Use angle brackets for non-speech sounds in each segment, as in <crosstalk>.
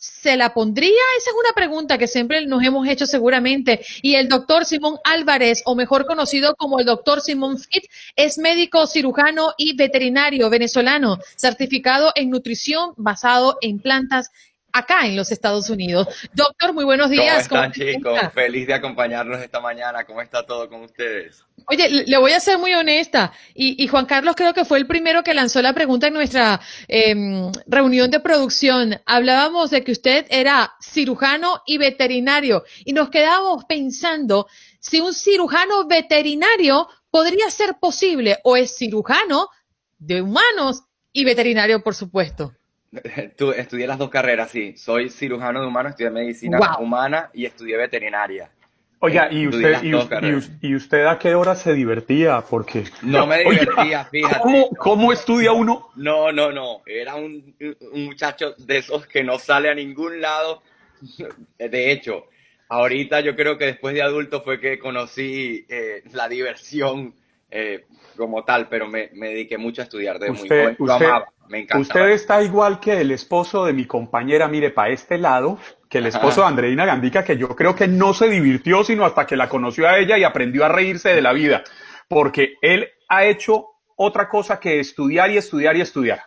¿se la pondría? Esa es una pregunta que siempre nos hemos hecho seguramente. Y el doctor Simón Álvarez, o mejor conocido como el doctor Simón Fit, es médico cirujano y veterinario venezolano, certificado en nutrición basado en plantas acá en los Estados Unidos. Doctor, muy buenos días. ¿Cómo están, ¿Cómo se chicos? Feliz de acompañarnos esta mañana. ¿Cómo está todo con ustedes? Oye, le voy a ser muy honesta. Y, y Juan Carlos creo que fue el primero que lanzó la pregunta en nuestra em, reunión de producción. Hablábamos de que usted era cirujano y veterinario. Y nos quedábamos pensando si un cirujano veterinario podría ser posible o es cirujano de humanos y veterinario, por supuesto. <laughs> Estudié las dos carreras, sí. Soy cirujano de humanos, estudié medicina Wow. humana y estudié veterinaria. Oiga, ¿y usted, y, y y usted a qué hora se divertía? Porque No me Oiga, divertía, fíjate. ¿cómo, cómo estudia uno? No, no, no. Era un, un muchacho de esos que no sale a ningún lado. De hecho, ahorita yo creo que después de adulto fue que conocí eh, la diversión eh, como tal, pero me, me dediqué mucho a estudiar de muy Usted, joven. Lo usted, amaba, me encantaba. usted está igual que el esposo de mi compañera, mire, para este lado, que el esposo de Andreina Gandica, que yo creo que no se divirtió sino hasta que la conoció a ella y aprendió a reírse de la vida, porque él ha hecho otra cosa que estudiar y estudiar y estudiar.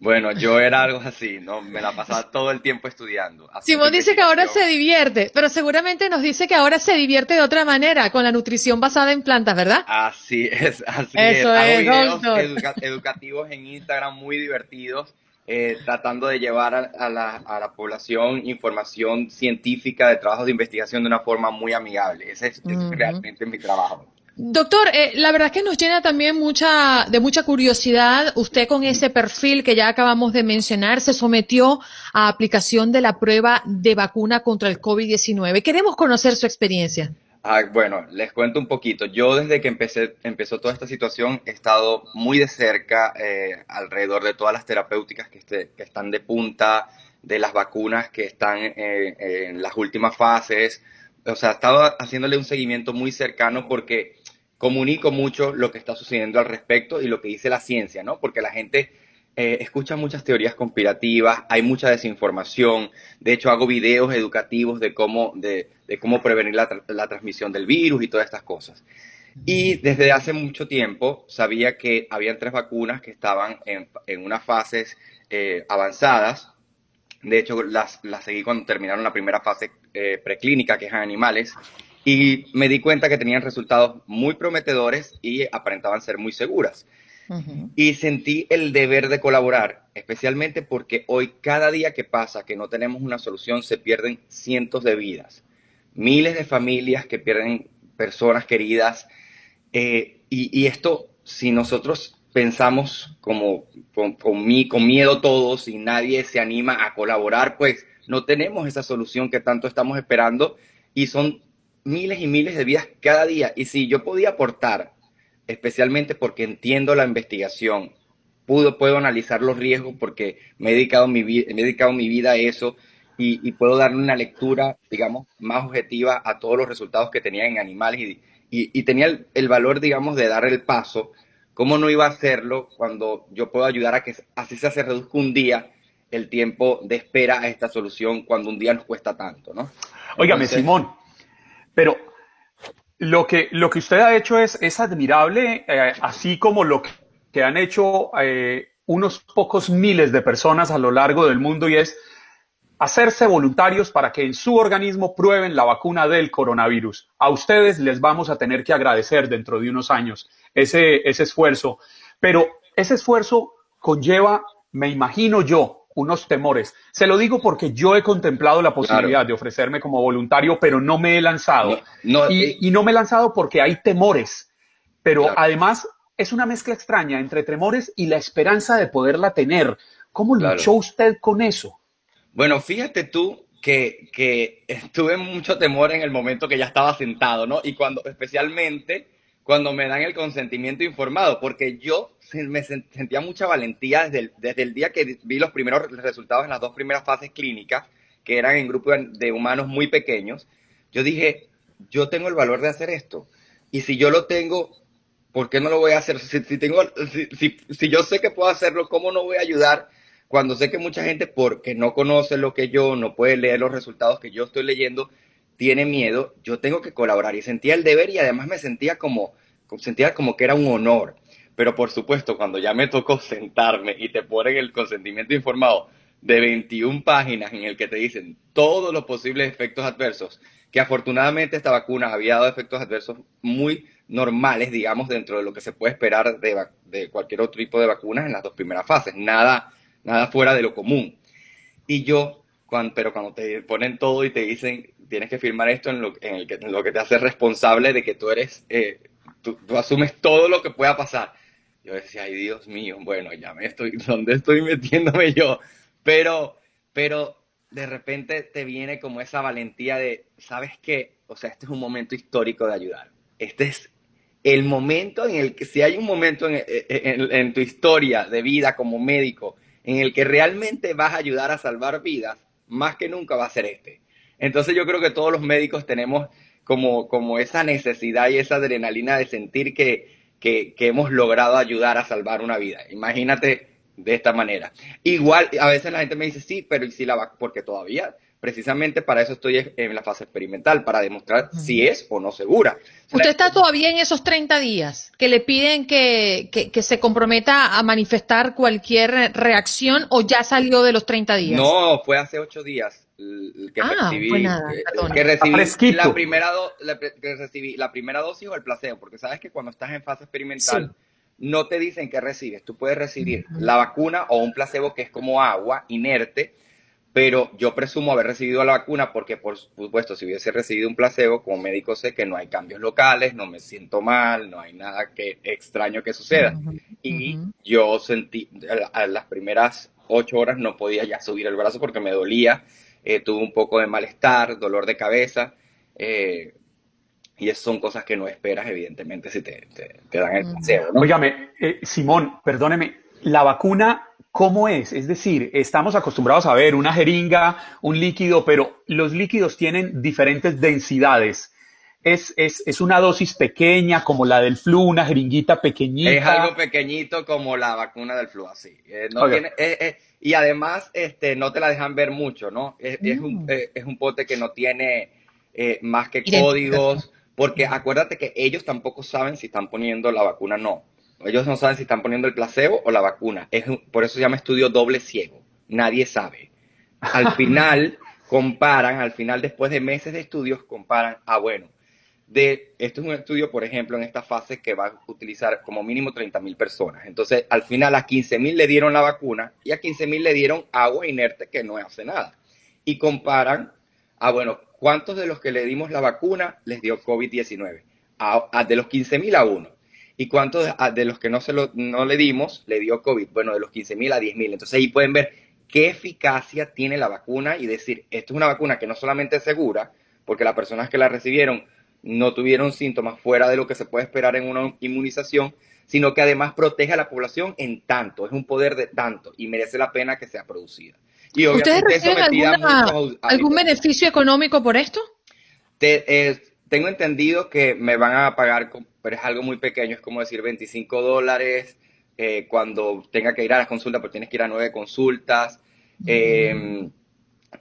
Bueno, yo era algo así, ¿no? Me la pasaba todo el tiempo estudiando. Simón dice que ahora se divierte, pero seguramente nos dice que ahora se divierte de otra manera, con la nutrición basada en plantas, ¿verdad? Así es, así Eso es. Hago es, videos educa- educativos en Instagram muy divertidos, eh, tratando de llevar a, a la, a la población información científica de trabajos de investigación de una forma muy amigable. Ese es, realmente mi trabajo. Doctor, eh, la verdad es que nos llena también mucha, de mucha curiosidad. Usted con ese perfil que ya acabamos de mencionar se sometió a aplicación de la prueba de vacuna contra el COVID-19. Queremos conocer su experiencia. Ah, bueno, les cuento un poquito. Yo desde que empecé, empezó toda esta situación he estado muy de cerca eh, alrededor de todas las terapéuticas que, este- están de punta, de las vacunas que están eh, en las últimas fases. O sea, he estado haciéndole un seguimiento muy cercano porque comunico mucho lo que está sucediendo al respecto y lo que dice la ciencia, ¿no? Porque la gente eh, escucha muchas teorías conspirativas, hay mucha desinformación. De hecho, hago videos educativos de cómo, de, cómo prevenir la, la transmisión del virus y todas estas cosas. Y desde hace mucho tiempo sabía que habían tres vacunas que estaban en, en unas fases eh, avanzadas. De hecho, las, las seguí cuando terminaron la primera fase eh, preclínica, que es en animales, y me di cuenta que tenían resultados muy prometedores y aparentaban ser muy seguras. Y sentí el deber de colaborar, especialmente porque hoy cada día que pasa que no tenemos una solución se pierden cientos de vidas, miles de familias que pierden personas queridas, Eh, y, esto, si nosotros pensamos como con, con, con miedo todos y nadie se anima a colaborar, pues no tenemos esa solución que tanto estamos esperando y son miles y miles de vidas cada día. Y si yo podía aportar, especialmente porque entiendo la investigación, puedo, puedo analizar los riesgos porque me he dedicado mi, me he dedicado mi vida a eso y, puedo darle una lectura, digamos, más objetiva a todos los resultados que tenía en animales y, y, tenía el, valor, digamos, de dar el paso. ¿Cómo no iba a hacerlo cuando yo puedo ayudar a que así se reduzca un día el tiempo de espera a esta solución cuando un día nos cuesta tanto, ¿no? Óigame, Simón, pero lo que, lo que usted ha hecho es, es admirable, eh, así como lo que han hecho eh, unos pocos miles de personas a lo largo del mundo y es hacerse voluntarios para que en su organismo prueben la vacuna del coronavirus. A ustedes les vamos a tener que agradecer dentro de unos años ese, ese esfuerzo, pero ese esfuerzo conlleva, me imagino yo, unos temores. Se lo digo porque yo he contemplado la posibilidad de ofrecerme como voluntario, pero no me he lanzado. y, no me he lanzado porque hay temores, pero además es una mezcla extraña entre temores y la esperanza de poderla tener. ¿Cómo luchó usted con eso? Bueno, fíjate tú que, que <laughs> estuve mucho temor en el momento que ya estaba sentado, ¿no? Y cuando, especialmente cuando me dan el consentimiento informado, porque yo me sentía mucha valentía desde el, día que vi los primeros resultados en las dos primeras fases clínicas, que eran en grupos de humanos muy pequeños. Yo dije, yo tengo el valor de hacer esto. Y si yo lo tengo, ¿por qué no lo voy a hacer? Si, tengo, si, si yo sé que puedo hacerlo, ¿cómo no voy a ayudar cuando sé que mucha gente, porque no conoce lo que yo, no puede leer los resultados que yo estoy leyendo, tiene miedo, yo tengo que colaborar. Y sentía el deber y además me sentía como, sentía como que era un honor. Pero por supuesto, cuando ya me tocó sentarme y te ponen el consentimiento informado de 21 páginas en el que te dicen todos los posibles efectos adversos, que afortunadamente esta vacuna había dado efectos adversos muy normales, digamos, dentro de lo que se puede esperar de, cualquier otro tipo de vacunas en las dos primeras fases. Nada nada fuera de lo común. Y yo, cuando, pero cuando te ponen todo y te dicen, tienes que firmar esto en lo, en que, lo que te hace responsable de que tú eres, eh, tú, asumes todo lo que pueda pasar. Yo decía, ay Dios mío, bueno, ya me estoy, <laughs> ¿dónde estoy metiéndome yo? Pero, pero de repente te viene como esa valentía de, ¿sabes qué? O sea, este es un momento histórico de ayudar. Este es el momento en el que, si hay un momento en, en tu historia de vida como médico en el que realmente vas a ayudar a salvar vidas, más que nunca va a ser este. Entonces yo creo que todos los médicos tenemos como, como esa necesidad y esa adrenalina de sentir que, que, hemos logrado ayudar a salvar una vida. Imagínate de esta manera. Igual, a veces la gente me dice, sí, pero ¿y si la va? Porque todavía Precisamente para eso estoy en la fase experimental, para demostrar si es o no segura. ¿Usted está todavía en esos 30 días que le piden que, que, se comprometa a manifestar cualquier reacción o ya salió de los 30 días? No, fue hace 8 días que ah, recibí, que, recibí la primera que recibí la primera dosis o el placebo, porque sabes que cuando estás en fase experimental no te dicen que recibes, tú puedes recibir la vacuna o un placebo que es como agua inerte pero yo presumo haber recibido la vacuna porque, por supuesto, si hubiese recibido un placebo, como médico sé que no hay cambios locales, no me siento mal, no hay nada que extraño que suceda. Y yo sentí, a las primeras ocho horas no podía ya subir el brazo porque me dolía, eh, tuve un poco de malestar, dolor de cabeza, eh, y esas son cosas que no esperas, evidentemente, si te, dan el placebo. ¿no? Óigame, eh, Simón, perdóneme, la vacuna ¿Cómo es? Es decir, estamos acostumbrados a ver una jeringa, un líquido, pero los líquidos tienen diferentes densidades. Es, es, es, una dosis pequeña, como la del flu, una jeringuita pequeñita. Es algo pequeñito como la vacuna del flu, así. Eh, eh, eh, y además, este, no te la dejan ver mucho, ¿no? Es, un, mm. es un, pote que no tiene más que códigos, porque acuérdate que ellos tampoco saben si están poniendo la vacuna o no. Ellos no saben si están poniendo el placebo o la vacuna. Es, por eso se llama estudio doble ciego. Nadie sabe. Al <laughs> final comparan, al final después de meses de estudios, comparan, ah, bueno, de, esto es un estudio, por ejemplo, en esta fase que va a utilizar como mínimo 30 mil personas. Entonces, al final a 15 mil le dieron la vacuna y a 15 mil le dieron agua inerte que no hace nada. Y comparan, ah, bueno, ¿cuántos de los que le dimos la vacuna les dio COVID-19? a, de los 15 mil a uno. ¿Y cuántos de, los que no, se lo, no le dimos le dio COVID? Bueno, de los 15 mil a 10 mil. Entonces ahí pueden ver qué eficacia tiene la vacuna y decir, esto es una vacuna que no solamente es segura, porque las personas que la recibieron no tuvieron síntomas fuera de lo que se puede esperar en una inmunización, sino que además protege a la población en tanto, es un poder de tanto y merece la pena que sea producida. Y ¿Ustedes reciben algún beneficio económico por esto? Eh, tengo entendido que me van a pagar, pero es algo muy pequeño, es como decir 25 dólares eh, cuando tenga que ir a las consultas, porque tienes que ir a nueve consultas. Em,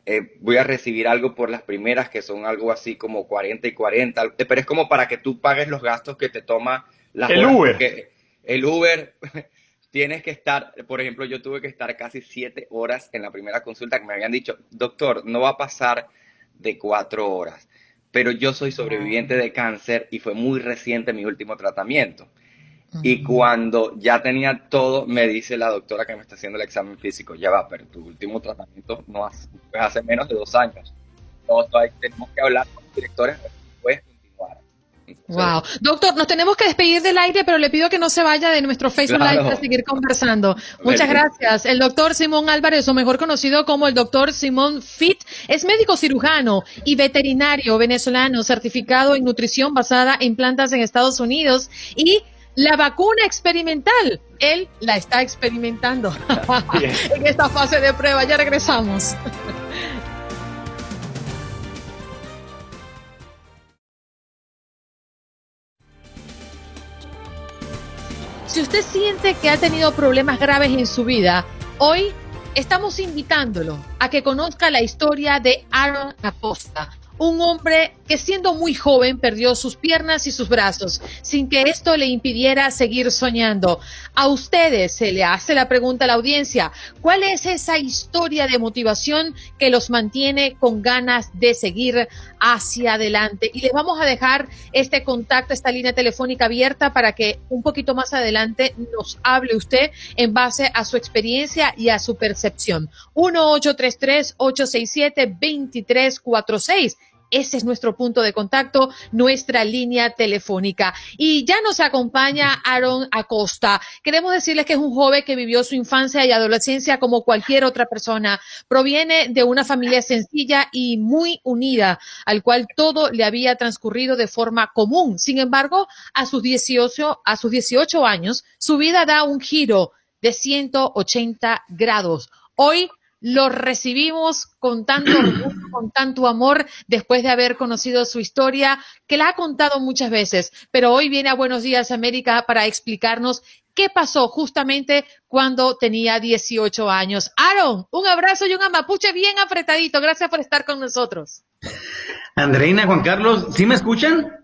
eh, voy a recibir algo por las primeras, que son algo así como 40 y 40, pero es como para que tú pagues los gastos que te toma la El Uber. el Uber, <laughs> tienes que estar, por ejemplo, yo tuve que estar casi siete horas en la primera consulta que me habían dicho, doctor, no va a pasar de cuatro horas pero yo soy sobreviviente de cáncer y fue muy reciente mi último tratamiento. Y cuando ya tenía todo, me dice la doctora que me está haciendo el examen físico, ya va, pero tu último tratamiento no hace, hace menos de dos años. Entonces, tenemos que hablar con los directores, Wow. Doctor, nos tenemos que despedir del aire, pero le pido que no se vaya de nuestro Facebook Live para seguir conversando. Muchas gracias. El doctor Simón Álvarez, o mejor conocido como el doctor Simón Fit, es médico cirujano y veterinario venezolano certificado en nutrición basada en plantas en Estados Unidos y la vacuna experimental. Él la está experimentando <laughs> en esta fase de prueba. Ya regresamos. Si usted siente que ha tenido problemas graves en su vida, hoy estamos invitándolo a que conozca la historia de Aaron Acosta, un hombre que siendo muy joven perdió sus piernas y sus brazos, sin que esto le impidiera seguir soñando. A ustedes se le hace la pregunta a la audiencia, ¿cuál es esa historia de motivación que los mantiene con ganas de seguir hacia adelante? Y les vamos a dejar este contacto, esta línea telefónica abierta para que un poquito más adelante nos hable usted en base a su experiencia y a su percepción. 1-833-867-2346 ese es nuestro punto de contacto, nuestra línea telefónica. Y ya nos acompaña Aaron Acosta. Queremos decirles que es un joven que vivió su infancia y adolescencia como cualquier otra persona. Proviene de una familia sencilla y muy unida, al cual todo le había transcurrido de forma común. Sin embargo, a sus 18, a sus 18 años, su vida da un giro de 180 grados. Hoy lo recibimos con tanto orgullo, con tanto amor, después de haber conocido su historia, que la ha contado muchas veces, pero hoy viene a Buenos Días América para explicarnos qué pasó justamente cuando tenía 18 años. Aaron, un abrazo y un amapuche bien apretadito. Gracias por estar con nosotros. Andreina, Juan Carlos, ¿sí me escuchan?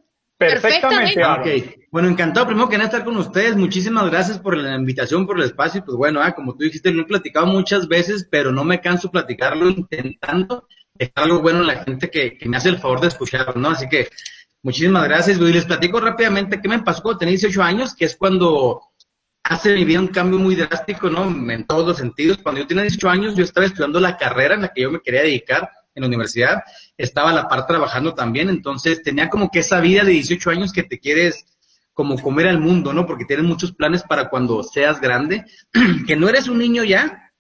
Perfectamente. Okay. Bueno, encantado primero que nada estar con ustedes. Muchísimas gracias por la invitación, por el espacio. Pues bueno, ah, como tú dijiste, lo he platicado muchas veces, pero no me canso platicarlo intentando es algo bueno en la gente que, me hace el favor de escuchar, ¿no? Así que muchísimas gracias. Y les platico rápidamente qué me pasó cuando tenía 18 años, que es cuando hace mi vida un cambio muy drástico, ¿no? En todos los sentidos. Cuando yo tenía 18 años, yo estaba estudiando la carrera en la que yo me quería dedicar en la universidad, estaba a la par trabajando también, entonces tenía como que esa vida de 18 años que te quieres como comer al mundo, ¿no? Porque tienes muchos planes para cuando seas grande, <clears throat> que no eres un niño ya,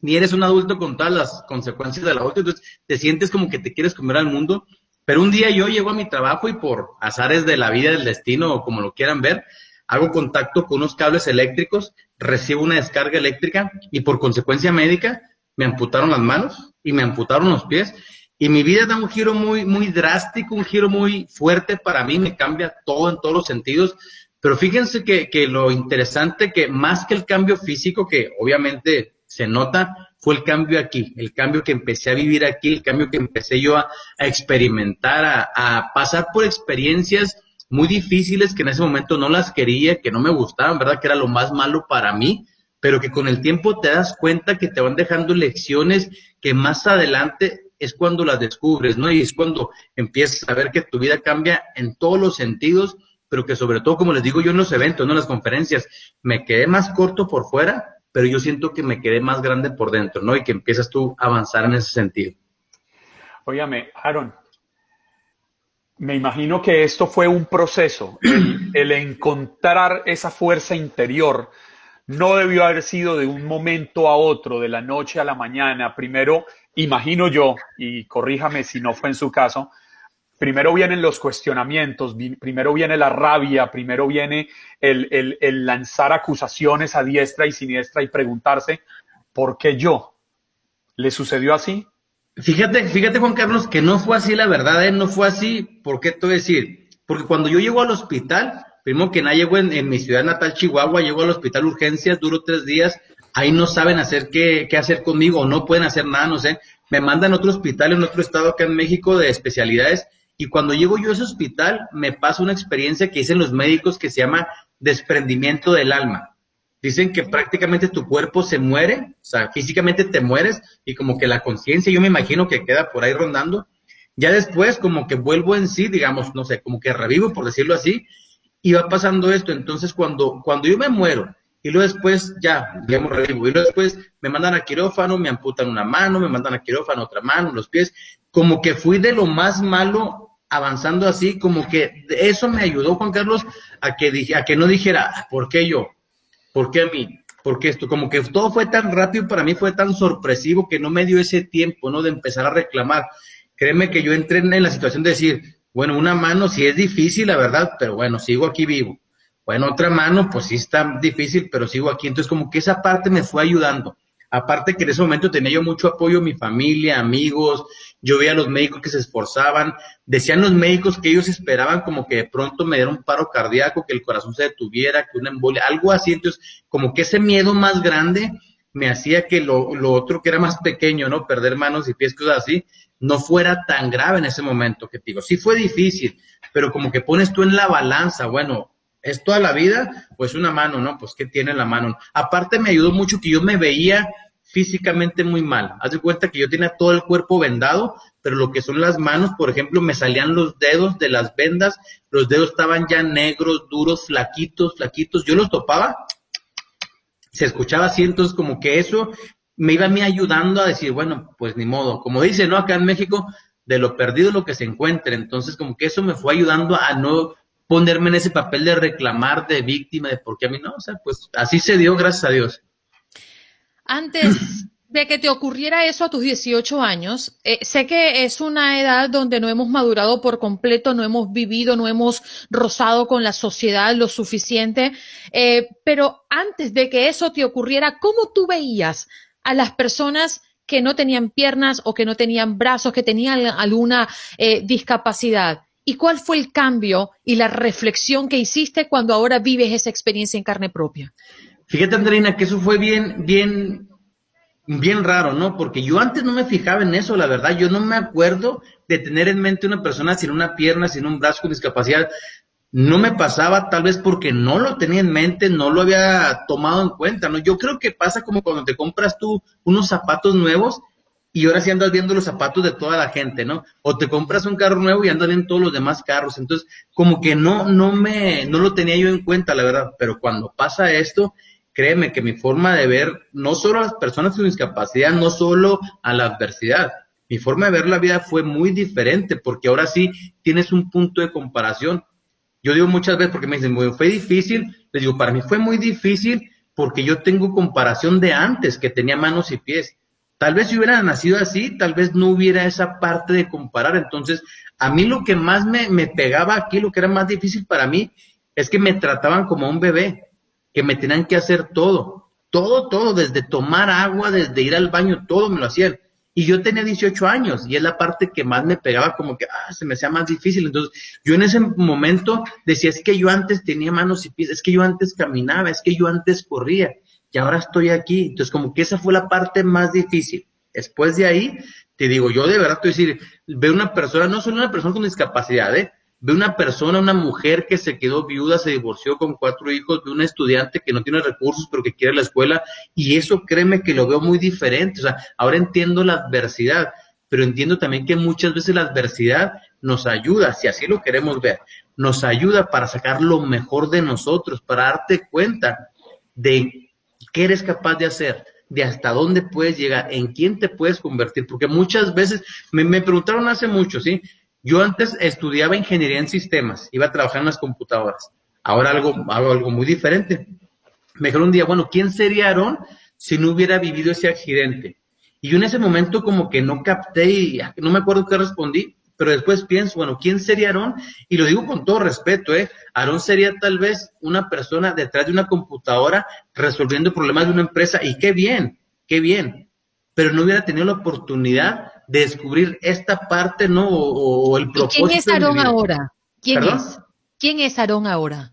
ni eres un adulto con todas las consecuencias de la otra, entonces te sientes como que te quieres comer al mundo, pero un día yo llego a mi trabajo y por azares de la vida, del destino, o como lo quieran ver, hago contacto con unos cables eléctricos, recibo una descarga eléctrica y por consecuencia médica me amputaron las manos y me amputaron los pies. Y mi vida da un giro muy, muy drástico, un giro muy fuerte para mí, me cambia todo en todos los sentidos. Pero fíjense que, que lo interesante que más que el cambio físico, que obviamente se nota, fue el cambio aquí, el cambio que empecé a vivir aquí, el cambio que empecé yo a, experimentar, a, a, pasar por experiencias muy difíciles que en ese momento no las quería, que no me gustaban, ¿verdad? Que era lo más malo para mí, pero que con el tiempo te das cuenta que te van dejando lecciones que más adelante es cuando las descubres, ¿no? Y es cuando empiezas a ver que tu vida cambia en todos los sentidos, pero que sobre todo, como les digo yo en los eventos, no en las conferencias, me quedé más corto por fuera, pero yo siento que me quedé más grande por dentro, ¿no? Y que empiezas tú a avanzar en ese sentido. Óyame, Aaron, Me imagino que esto fue un proceso, el, el encontrar esa fuerza interior no debió haber sido de un momento a otro, de la noche a la mañana. Primero, imagino yo, y corríjame si no fue en su caso, primero vienen los cuestionamientos, primero viene la rabia, primero viene el, lanzar acusaciones a diestra y siniestra y preguntarse, ¿por qué yo? ¿Le sucedió así? Fíjate, fíjate Juan Carlos, que no fue así la verdad, ¿eh? no fue así, ¿por qué te voy decir? Porque cuando yo llego al hospital, primero que nada llego en, mi ciudad natal, Chihuahua, llego al hospital urgencias, duro tres días, ahí no saben hacer qué, qué hacer conmigo, no pueden hacer nada, no sé, me mandan a otro hospital en otro estado acá en México de especialidades y cuando llego yo a ese hospital me pasa una experiencia que dicen los médicos que se llama desprendimiento del alma. Dicen que prácticamente tu cuerpo se muere, o sea, físicamente te mueres y como que la conciencia, yo me imagino que queda por ahí rondando. Ya después como que vuelvo en sí, digamos, no sé, como que revivo, por decirlo así, y va pasando esto. Entonces cuando, cuando yo me muero y luego después ya, digamos, revivo, y luego después me mandan a quirófano, me amputan una mano, me mandan a quirófano otra mano, los pies, como que fui de lo más malo avanzando así, como que eso me ayudó, Juan Carlos, a que, dije, a que no dijera, ¿por qué yo? ¿Por qué a mí? Porque esto, como que todo fue tan rápido, para mí fue tan sorpresivo que no me dio ese tiempo, ¿no? De empezar a reclamar. Créeme que yo entré en la situación de decir, bueno, una mano sí es difícil, la verdad, pero bueno, sigo aquí vivo. Bueno, otra mano, pues sí está difícil, pero sigo aquí. Entonces, como que esa parte me fue ayudando. Aparte que en ese momento tenía yo mucho apoyo mi familia, amigos, yo veía a los médicos que se esforzaban, decían los médicos que ellos esperaban como que de pronto me diera un paro cardíaco, que el corazón se detuviera, que una embolia, algo así, entonces como que ese miedo más grande me hacía que lo, lo otro que era más pequeño, ¿no? Perder manos y pies, cosas así, no fuera tan grave en ese momento que digo. Sí fue difícil, pero como que pones tú en la balanza, bueno, es toda la vida, pues una mano, ¿no? Pues ¿qué tiene la mano? Aparte me ayudó mucho que yo me veía físicamente muy mal. Haz de cuenta que yo tenía todo el cuerpo vendado, pero lo que son las manos, por ejemplo, me salían los dedos de las vendas, los dedos estaban ya negros, duros, flaquitos, flaquitos. Yo los topaba, se escuchaba así, entonces como que eso me iba a mí ayudando a decir, bueno, pues ni modo. Como dice, ¿no? Acá en México, de lo perdido lo que se encuentre. Entonces como que eso me fue ayudando a no ponerme en ese papel de reclamar, de víctima, de por qué a mí no. O sea, pues así se dio, gracias a Dios. Antes de que te ocurriera eso a tus 18 años, eh, sé que es una edad donde no hemos madurado por completo, no hemos vivido, no hemos rozado con la sociedad lo suficiente, eh, pero antes de que eso te ocurriera, ¿cómo tú veías a las personas que no tenían piernas o que no tenían brazos, que tenían alguna eh, discapacidad? ¿Y cuál fue el cambio y la reflexión que hiciste cuando ahora vives esa experiencia en carne propia? Fíjate, Andreina, que eso fue bien, bien, bien raro, ¿no? Porque yo antes no me fijaba en eso, la verdad. Yo no me acuerdo de tener en mente una persona sin una pierna, sin un brazo con discapacidad. No me pasaba, tal vez porque no lo tenía en mente, no lo había tomado en cuenta, ¿no? Yo creo que pasa como cuando te compras tú unos zapatos nuevos y ahora sí andas viendo los zapatos de toda la gente, ¿no? O te compras un carro nuevo y andas viendo todos los demás carros. Entonces, como que no, no me, no lo tenía yo en cuenta, la verdad. Pero cuando pasa esto, créeme que mi forma de ver, no solo a las personas con discapacidad, no solo a la adversidad, mi forma de ver la vida fue muy diferente, porque ahora sí tienes un punto de comparación. Yo digo muchas veces, porque me dicen, fue difícil, les digo, para mí fue muy difícil porque yo tengo comparación de antes, que tenía manos y pies. Tal vez si hubiera nacido así, tal vez no hubiera esa parte de comparar. Entonces, a mí lo que más me, me pegaba aquí, lo que era más difícil para mí, es que me trataban como un bebé que me tenían que hacer todo, todo, todo, desde tomar agua, desde ir al baño, todo me lo hacían. Y yo tenía 18 años y es la parte que más me pegaba como que, ah, se me hacía más difícil. Entonces, yo en ese momento decía, es que yo antes tenía manos y pies, es que yo antes caminaba, es que yo antes corría y ahora estoy aquí. Entonces, como que esa fue la parte más difícil. Después de ahí, te digo, yo de verdad a decir, veo una persona, no solo una persona con discapacidad, ¿eh? Ve una persona, una mujer que se quedó viuda, se divorció con cuatro hijos, de un estudiante que no tiene recursos pero que quiere la escuela, y eso créeme que lo veo muy diferente. O sea, ahora entiendo la adversidad, pero entiendo también que muchas veces la adversidad nos ayuda, si así lo queremos ver, nos ayuda para sacar lo mejor de nosotros, para darte cuenta de qué eres capaz de hacer, de hasta dónde puedes llegar, en quién te puedes convertir, porque muchas veces me, me preguntaron hace mucho, ¿sí? Yo antes estudiaba ingeniería en sistemas, iba a trabajar en las computadoras. Ahora algo, hago algo muy diferente. Me dijeron un día, bueno, ¿quién sería Aarón si no hubiera vivido ese accidente? Y yo en ese momento como que no capté y no me acuerdo qué respondí, pero después pienso, bueno, ¿quién sería Aarón? Y lo digo con todo respeto, ¿eh? Aarón sería tal vez una persona detrás de una computadora resolviendo problemas de una empresa y qué bien, qué bien, pero no hubiera tenido la oportunidad de descubrir esta parte, ¿no? O, el propósito. ¿Quién es Aarón ahora? ¿Quién es? ¿Quién es Aarón ahora?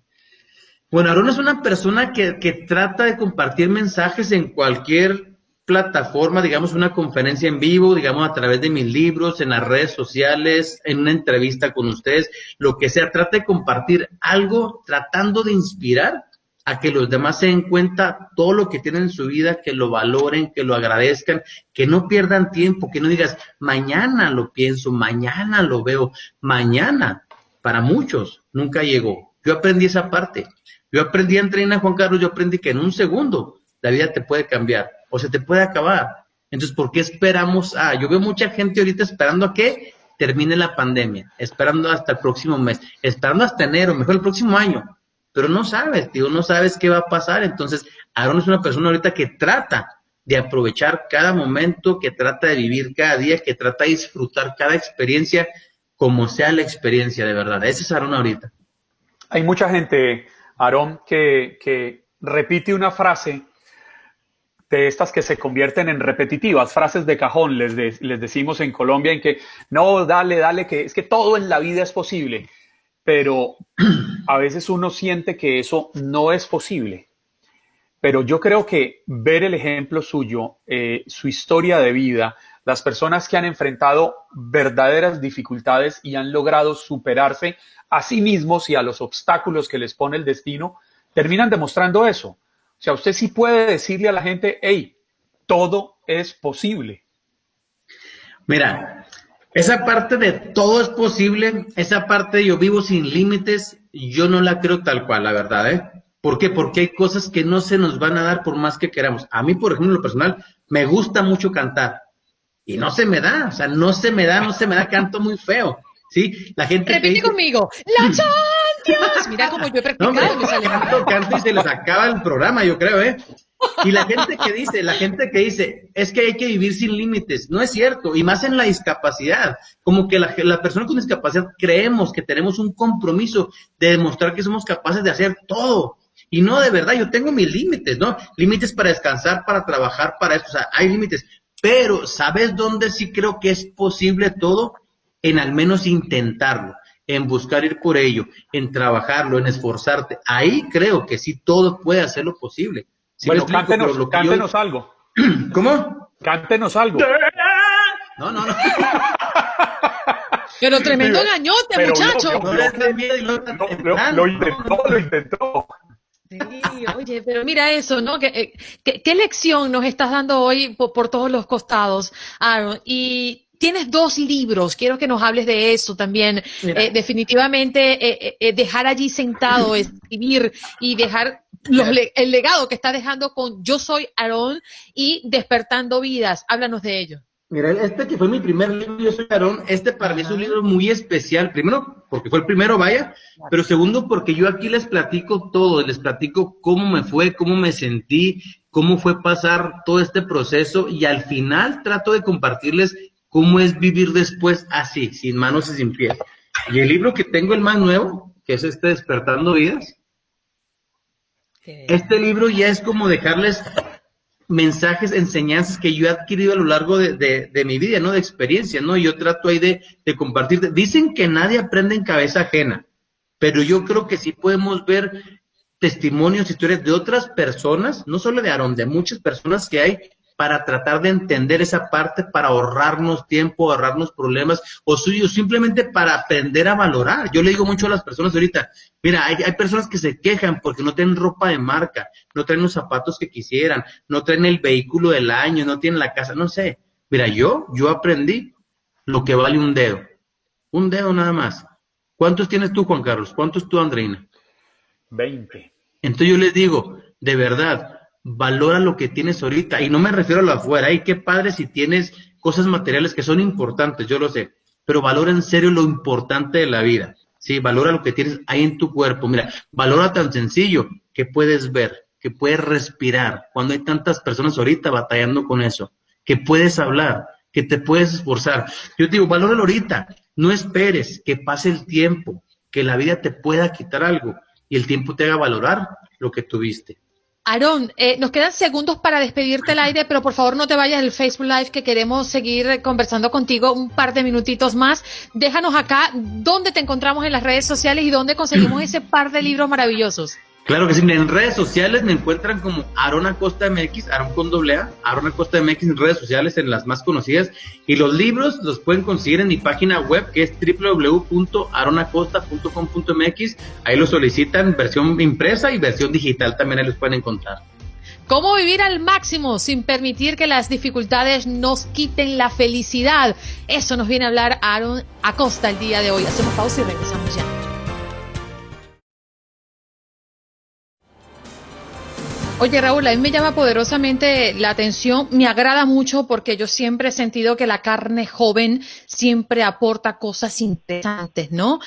Bueno, Aarón es una persona que, que trata de compartir mensajes en cualquier plataforma, digamos, una conferencia en vivo, digamos, a través de mis libros, en las redes sociales, en una entrevista con ustedes, lo que sea, trata de compartir algo tratando de inspirar a que los demás se den cuenta todo lo que tienen en su vida, que lo valoren, que lo agradezcan, que no pierdan tiempo, que no digas, mañana lo pienso, mañana lo veo, mañana, para muchos, nunca llegó. Yo aprendí esa parte. Yo aprendí a entrenar, Juan Carlos, yo aprendí que en un segundo la vida te puede cambiar o se te puede acabar. Entonces, ¿por qué esperamos a? Yo veo mucha gente ahorita esperando a que termine la pandemia, esperando hasta el próximo mes, esperando hasta enero, mejor el próximo año. Pero no sabes, tío, no sabes qué va a pasar. Entonces, Aaron es una persona ahorita que trata de aprovechar cada momento, que trata de vivir cada día, que trata de disfrutar cada experiencia como sea la experiencia de verdad. Ese es Aaron ahorita. Hay mucha gente, Aaron, que, que repite una frase de estas que se convierten en repetitivas, frases de cajón, les, les decimos en Colombia, en que no, dale, dale, que es que todo en la vida es posible, pero a veces uno siente que eso no es posible. Pero yo creo que ver el ejemplo suyo, eh, su historia de vida, las personas que han enfrentado verdaderas dificultades y han logrado superarse a sí mismos y a los obstáculos que les pone el destino, terminan demostrando eso o sea, usted sí puede decirle a la gente, hey, todo es posible. Mira, esa parte de todo es posible, esa parte de yo vivo sin límites, yo no la creo tal cual, la verdad, ¿eh? ¿Por qué? Porque hay cosas que no se nos van a dar por más que queramos. A mí, por ejemplo, en lo personal, me gusta mucho cantar. Y no se me da, o sea, no se me da, no se me da, canto muy feo. ¿Sí? La gente. Repite conmigo. La Champions. Mira cómo yo he <laughs> practicado. No, me sale canto, canto y se les acaba el programa, yo creo, ¿eh? Y la gente que dice, la gente que dice, es que hay que vivir sin límites, no es cierto, y más en la discapacidad, como que la, la persona con discapacidad creemos que tenemos un compromiso de demostrar que somos capaces de hacer todo, y no, de verdad, yo tengo mis límites, ¿no? Límites para descansar, para trabajar, para esto, o sea, hay límites, pero ¿sabes dónde sí creo que es posible todo? En al menos intentarlo, en buscar ir por ello, en trabajarlo, en esforzarte. Ahí creo que sí todo puede hacerlo posible. bueno, cántenos, algo. <clears throat> ¿Cómo? Cántenos algo. No, no, no. Pero tremendo gañote, muchacho. lo, intentó, lo intentó. Sí, oye, pero mira eso, ¿no? ¿Qué, qué, lección nos estás dando hoy por, por todos los costados, Aaron? Y tienes dos libros, quiero que nos hables de eso también. Eh, definitivamente eh, eh, dejar allí sentado, <laughs> escribir y dejar el legado que está dejando con Yo Soy Aarón y Despertando Vidas. Háblanos de ello. Mira, este que fue mi primer libro, Yo Soy Aarón, este para mí es un libro muy especial. Primero, porque fue el primero, vaya, pero segundo, porque yo aquí les platico todo, les platico cómo me fue, cómo me sentí, cómo fue pasar todo este proceso y al final trato de compartirles cómo es vivir después así, sin manos y sin pies. Y el libro que tengo, el más nuevo, que es este Despertando Vidas, este libro ya es como dejarles mensajes, enseñanzas que yo he adquirido a lo largo de, mi vida, ¿no? De experiencia, ¿no? Yo trato ahí de, de compartir. Dicen que nadie aprende en cabeza ajena, pero yo creo que sí podemos ver testimonios, historias de otras personas, no solo de Aaron, de muchas personas que hay para tratar de entender esa parte, para ahorrarnos tiempo, ahorrarnos problemas, o suyo, simplemente para aprender a valorar. Yo le digo mucho a las personas ahorita, mira, hay, hay personas que se quejan porque no tienen ropa de marca, no traen los zapatos que quisieran, no traen el vehículo del año, no tienen la casa, no sé. Mira, yo, yo aprendí lo que vale un dedo. Un dedo nada más. ¿Cuántos tienes tú, Juan Carlos? ¿Cuántos tú, Andreina? Veinte. Entonces yo les digo, de verdad, valora lo que tienes ahorita. Y no me refiero a lo afuera. Ay, qué padre si tienes cosas materiales que son importantes, yo lo sé. pero valora en serio lo importante de la vida. Sí, valora lo que tienes ahí en tu cuerpo. Mira, valora tan sencillo que puedes ver, que puedes respirar. Cuando hay tantas personas ahorita batallando con eso, que puedes hablar, que te puedes esforzar. Yo digo, valora ahorita. No esperes que pase el tiempo, que la vida te pueda quitar algo y el tiempo te haga valorar lo que tuviste. Aarón, eh, nos quedan segundos para despedirte al aire, pero por favor no te vayas del Facebook Live que queremos seguir conversando contigo un par de minutitos más. Déjanos acá dónde te encontramos en las redes sociales y dónde conseguimos <clears throat> ese par de libros maravillosos. Claro que sí, en redes sociales me encuentran como Arona Costa MX, Aaron con doble A, Arona Costa MX en redes sociales, en las más conocidas. Y los libros los pueden conseguir en mi página web que es www.aronacosta.com.mx. Ahí los solicitan versión impresa y versión digital también ahí los pueden encontrar. ¿Cómo vivir al máximo sin permitir que las dificultades nos quiten la felicidad? Eso nos viene a hablar Aaron Acosta el día de hoy. Hacemos pausa y regresamos ya. Oye, Raúl, a mí me llama poderosamente la atención, me agrada mucho porque yo siempre he sentido que la carne joven siempre aporta cosas interesantes, ¿no?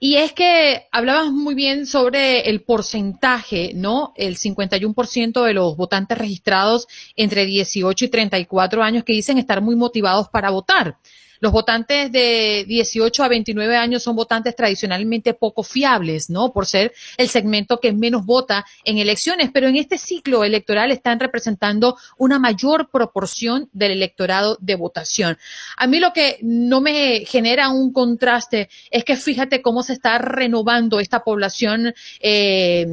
Y es que hablabas muy bien sobre el porcentaje, ¿no? El 51% de los votantes registrados entre 18 y 34 años que dicen estar muy motivados para votar. Los votantes de 18 a 29 años son votantes tradicionalmente poco fiables, ¿no? Por ser el segmento que menos vota en elecciones, pero en este ciclo electoral están representando una mayor proporción del electorado de votación. A mí lo que no me genera un contraste es que fíjate cómo se está renovando esta población eh,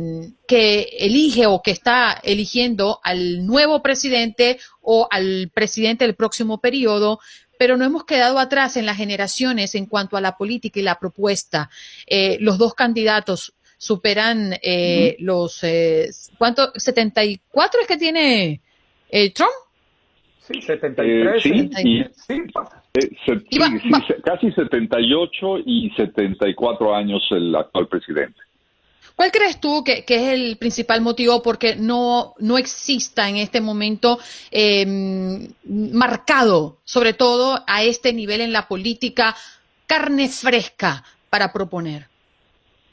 que elige o que está eligiendo al nuevo presidente o al presidente del próximo periodo, pero no hemos quedado atrás en las generaciones en cuanto a la política y la propuesta. Eh, los dos candidatos superan eh, los, eh, ¿cuánto? ¿74 es que tiene eh, Trump? Sí, 73. sí, sí, casi 78 y 74 años el actual presidente. ¿Cuál crees tú que, es el principal motivo porque no, no exista en este momento em, marcado, sobre todo a este nivel en la política, carne fresca para proponer?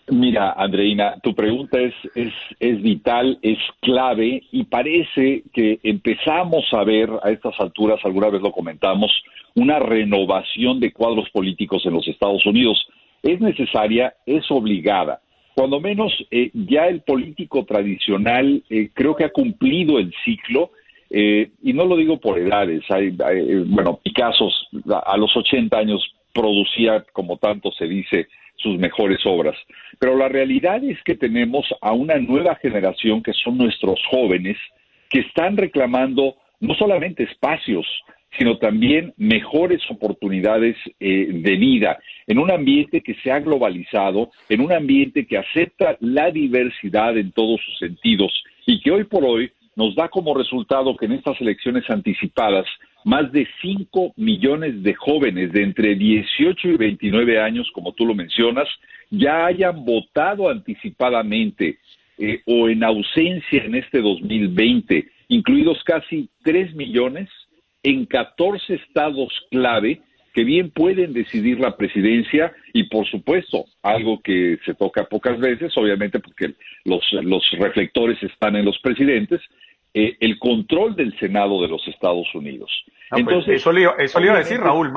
Mira, Andreina, tu pregunta es, es, es vital, es clave y parece que empezamos a ver a estas alturas, alguna vez lo comentamos, una renovación de cuadros políticos en los Estados Unidos. Es necesaria, es obligada cuando menos eh, ya el político tradicional eh, creo que ha cumplido el ciclo, eh, y no lo digo por edades, hay, bueno, Picasso a los 80 años producía, como tanto se dice, sus mejores obras, pero la realidad es que tenemos a una nueva generación que son nuestros jóvenes, que están reclamando no solamente espacios, sino también mejores oportunidades eh, de vida. En un ambiente que se ha globalizado, en un ambiente que acepta la diversidad en todos sus sentidos y que hoy por hoy nos da como resultado que en estas elecciones anticipadas más de 5 millones de jóvenes de entre 18 y 29 años, como tú lo mencionas, ya hayan votado anticipadamente eh, o en ausencia en este 2020, incluidos casi 3 millones en 14 estados clave que bien pueden decidir la presidencia y por supuesto algo que se toca pocas veces, obviamente porque los, los reflectores están en los presidentes, eh, el control del Senado de los Estados Unidos. Pues, Entonces, eso, le, eso iba a decir, Raúl.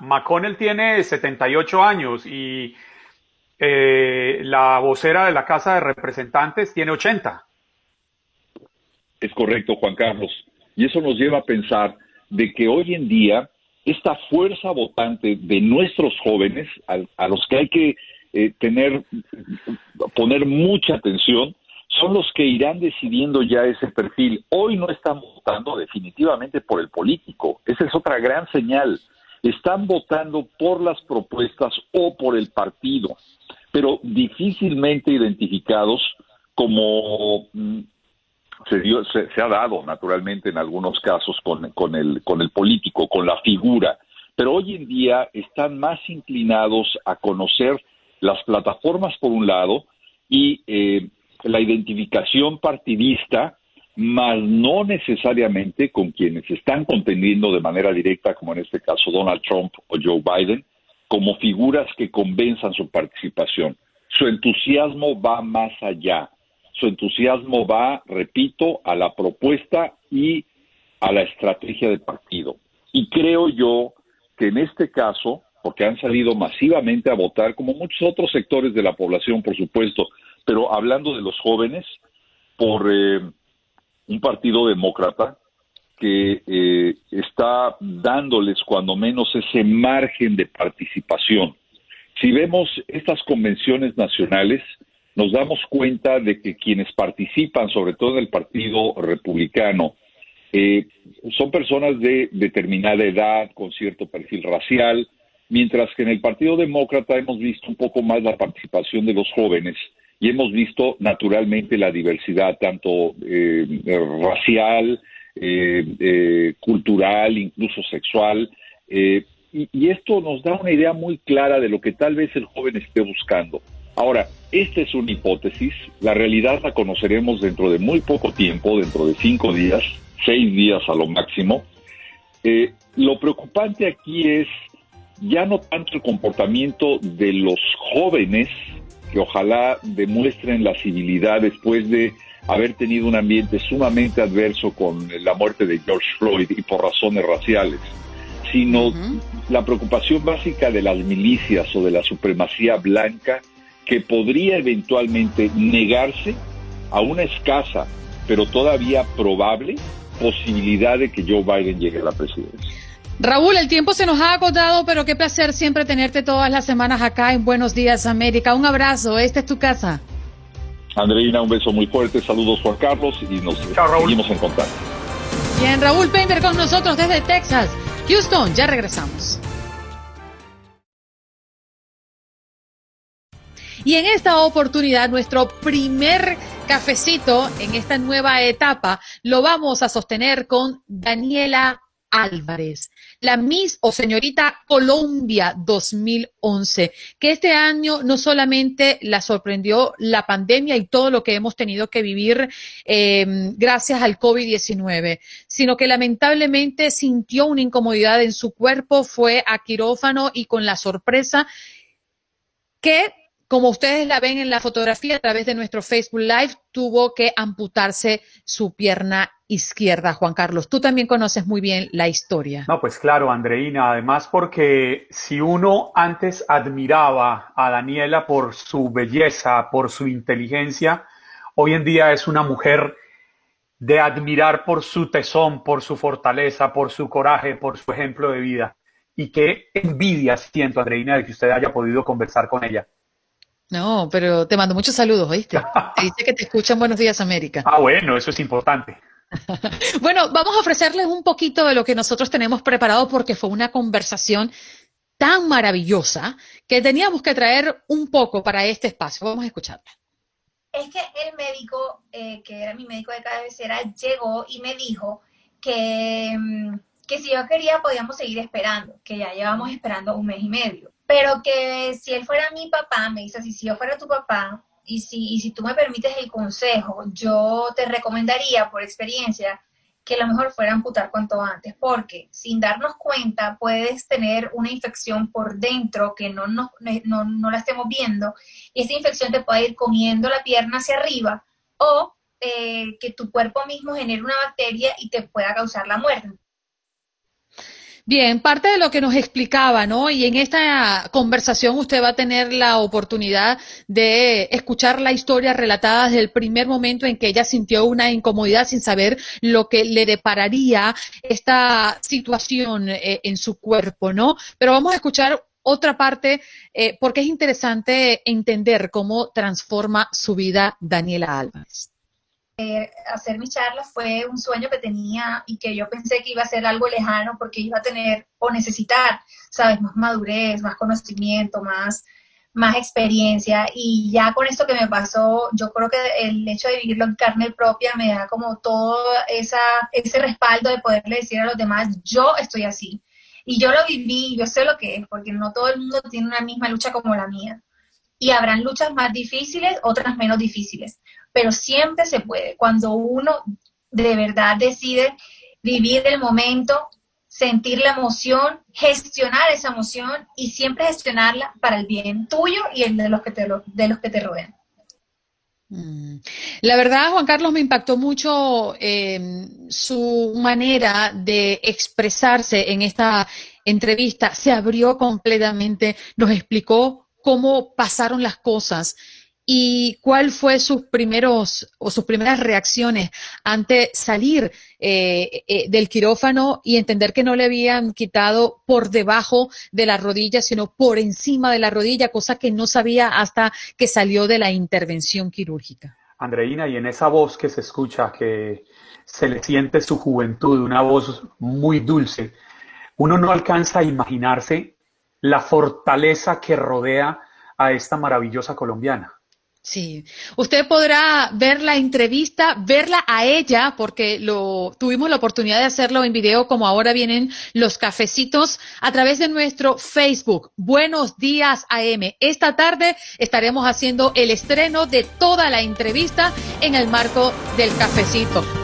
McConnell tiene 78 años y eh, la vocera de la Casa de Representantes tiene 80. Es correcto, Juan Carlos. Y eso nos lleva a pensar de que hoy en día esta fuerza votante de nuestros jóvenes, a, los que hay que eh, tener, poner mucha atención, son los que irán decidiendo ya ese perfil. Hoy no están votando definitivamente por el político, esa es otra gran señal. Están votando por las propuestas o por el partido, pero difícilmente identificados como mm, se, dio, se, ha dado naturalmente en algunos casos con, con, el, con el político, con la figura, pero hoy en día están más inclinados a conocer las plataformas por un lado y eh, la identificación partidista, más no necesariamente con quienes están contendiendo de manera directa, como en este caso Donald Trump o Joe Biden, como figuras que convenzan su participación. Su entusiasmo va más allá. Su entusiasmo va, repito, a la propuesta y a la estrategia del partido. Y creo yo que en este caso, porque han salido masivamente a votar, como muchos otros sectores de la población, por supuesto, pero hablando de los jóvenes, por eh, un partido demócrata que eh, está dándoles cuando menos ese margen de participación. Si vemos estas convenciones nacionales, nos damos cuenta de que quienes participan, sobre todo en el Partido Republicano, eh, son personas de determinada edad, con cierto perfil racial, mientras que en el Partido Demócrata hemos visto un poco más la participación de los jóvenes y hemos visto naturalmente la diversidad tanto eh, racial, eh, cultural, incluso sexual. Y, y esto nos da una idea muy clara de lo que tal vez el joven esté buscando. Ahora, esta es una hipótesis, la realidad la conoceremos dentro de muy poco tiempo, dentro de cinco días, seis días a lo máximo. Eh, lo preocupante aquí es ya no tanto el comportamiento de los jóvenes, que ojalá demuestren la civilidad después de haber tenido un ambiente sumamente adverso con la muerte de George Floyd y por razones raciales, sino la preocupación básica de las milicias o de la supremacía blanca que podría eventualmente negarse a una escasa, pero todavía probable, posibilidad de que Joe Biden llegue a la presidencia. Raúl, el tiempo se nos ha agotado, pero qué placer siempre tenerte todas las semanas acá en Buenos Días América. Un abrazo, esta es tu casa. Andreina, un beso muy fuerte, saludos Juan Carlos y nos seguimos en contacto. Bien, Raúl Pender con nosotros desde Texas. Houston, ya regresamos. Y en esta oportunidad, nuestro primer cafecito en esta nueva etapa lo vamos a sostener con Daniela Álvarez, la Miss o señorita Colombia 2011, que este año no solamente la sorprendió la pandemia y todo lo que hemos tenido que vivir eh, gracias al COVID-19, sino que lamentablemente sintió una incomodidad en su cuerpo, fue a quirófano y con la sorpresa que como ustedes la ven en la fotografía a través de nuestro Facebook Live, tuvo que amputarse su pierna izquierda, Juan Carlos. Tú también conoces muy bien la historia. No, pues claro, Andreina, además porque si uno antes admiraba a Daniela por su belleza, por su inteligencia, hoy en día es una mujer de admirar por su tesón, por su fortaleza, por su coraje, por su ejemplo de vida. Y qué envidia siento, Andreina, de que usted haya podido conversar con ella. No, pero te mando muchos saludos, ¿oíste? <laughs> Te dice que te escuchan Buenos Días América. Ah, bueno, eso es importante. <laughs> bueno, vamos a ofrecerles un poquito de lo que nosotros tenemos preparado porque fue una conversación tan maravillosa que teníamos que traer un poco para este espacio. Vamos a escucharla. Es que el médico, eh, que era mi médico de cabecera, llegó y me dijo que, mm, que si yo quería podíamos seguir esperando, que ya llevamos esperando un mes y medio pero que si él fuera mi papá, me dice así, si yo fuera tu papá, y si, y si tú me permites el consejo, yo te recomendaría por experiencia que lo mejor fuera amputar cuanto antes, porque sin darnos cuenta puedes tener una infección por dentro que no, no, no, la estemos viendo y esa infección te puede ir comiendo la pierna hacia arriba o eh, que tu cuerpo mismo genere una bacteria y te pueda causar la muerte. Bien, parte de lo que nos explicaba, ¿no? Y en esta conversación usted va a tener la oportunidad de escuchar la historia relatada desde el primer momento en que ella sintió una incomodidad sin saber lo que le depararía esta situación eh, en su cuerpo, ¿no? Pero vamos a escuchar otra parte eh, porque es interesante entender cómo transforma su vida Daniela Álvarez. Eh, hacer mi charla fue un sueño que tenía y que yo pensé que iba a ser algo lejano porque iba a tener o necesitar, sabes, más madurez, más conocimiento, más, más experiencia. Y ya con esto que me pasó, yo creo que el hecho de vivirlo en carne propia me da como todo esa, ese respaldo de poderle decir a los demás, yo estoy así. Y yo lo viví, yo sé lo que es, porque no todo el mundo tiene una misma lucha como la mía. Y habrán luchas más difíciles, otras menos difíciles pero siempre se puede. Cuando uno de verdad decide vivir el momento, sentir la emoción, gestionar esa emoción y siempre gestionarla para el bien tuyo y el de los que te, de los que te rodean. Mm. La verdad, Juan Carlos, me impactó mucho eh, su manera de expresarse en esta entrevista. Se abrió completamente, nos explicó cómo pasaron las cosas y cuál fue sus primeros o sus primeras reacciones ante salir eh, eh, del quirófano y entender que no le habían quitado por debajo de la rodilla, sino por encima de la rodilla, cosa que no sabía hasta que salió de la intervención quirúrgica. Andreina, y en esa voz que se escucha, que se le siente su juventud, una voz muy dulce, uno no alcanza a imaginarse la fortaleza que rodea a esta maravillosa colombiana. Sí, usted podrá ver la entrevista, verla a ella, porque lo tuvimos la oportunidad de hacerlo en video, como ahora vienen los cafecitos, a través de nuestro Facebook. Buenos días AM. Esta tarde estaremos haciendo el estreno de toda la entrevista en el marco del cafecito.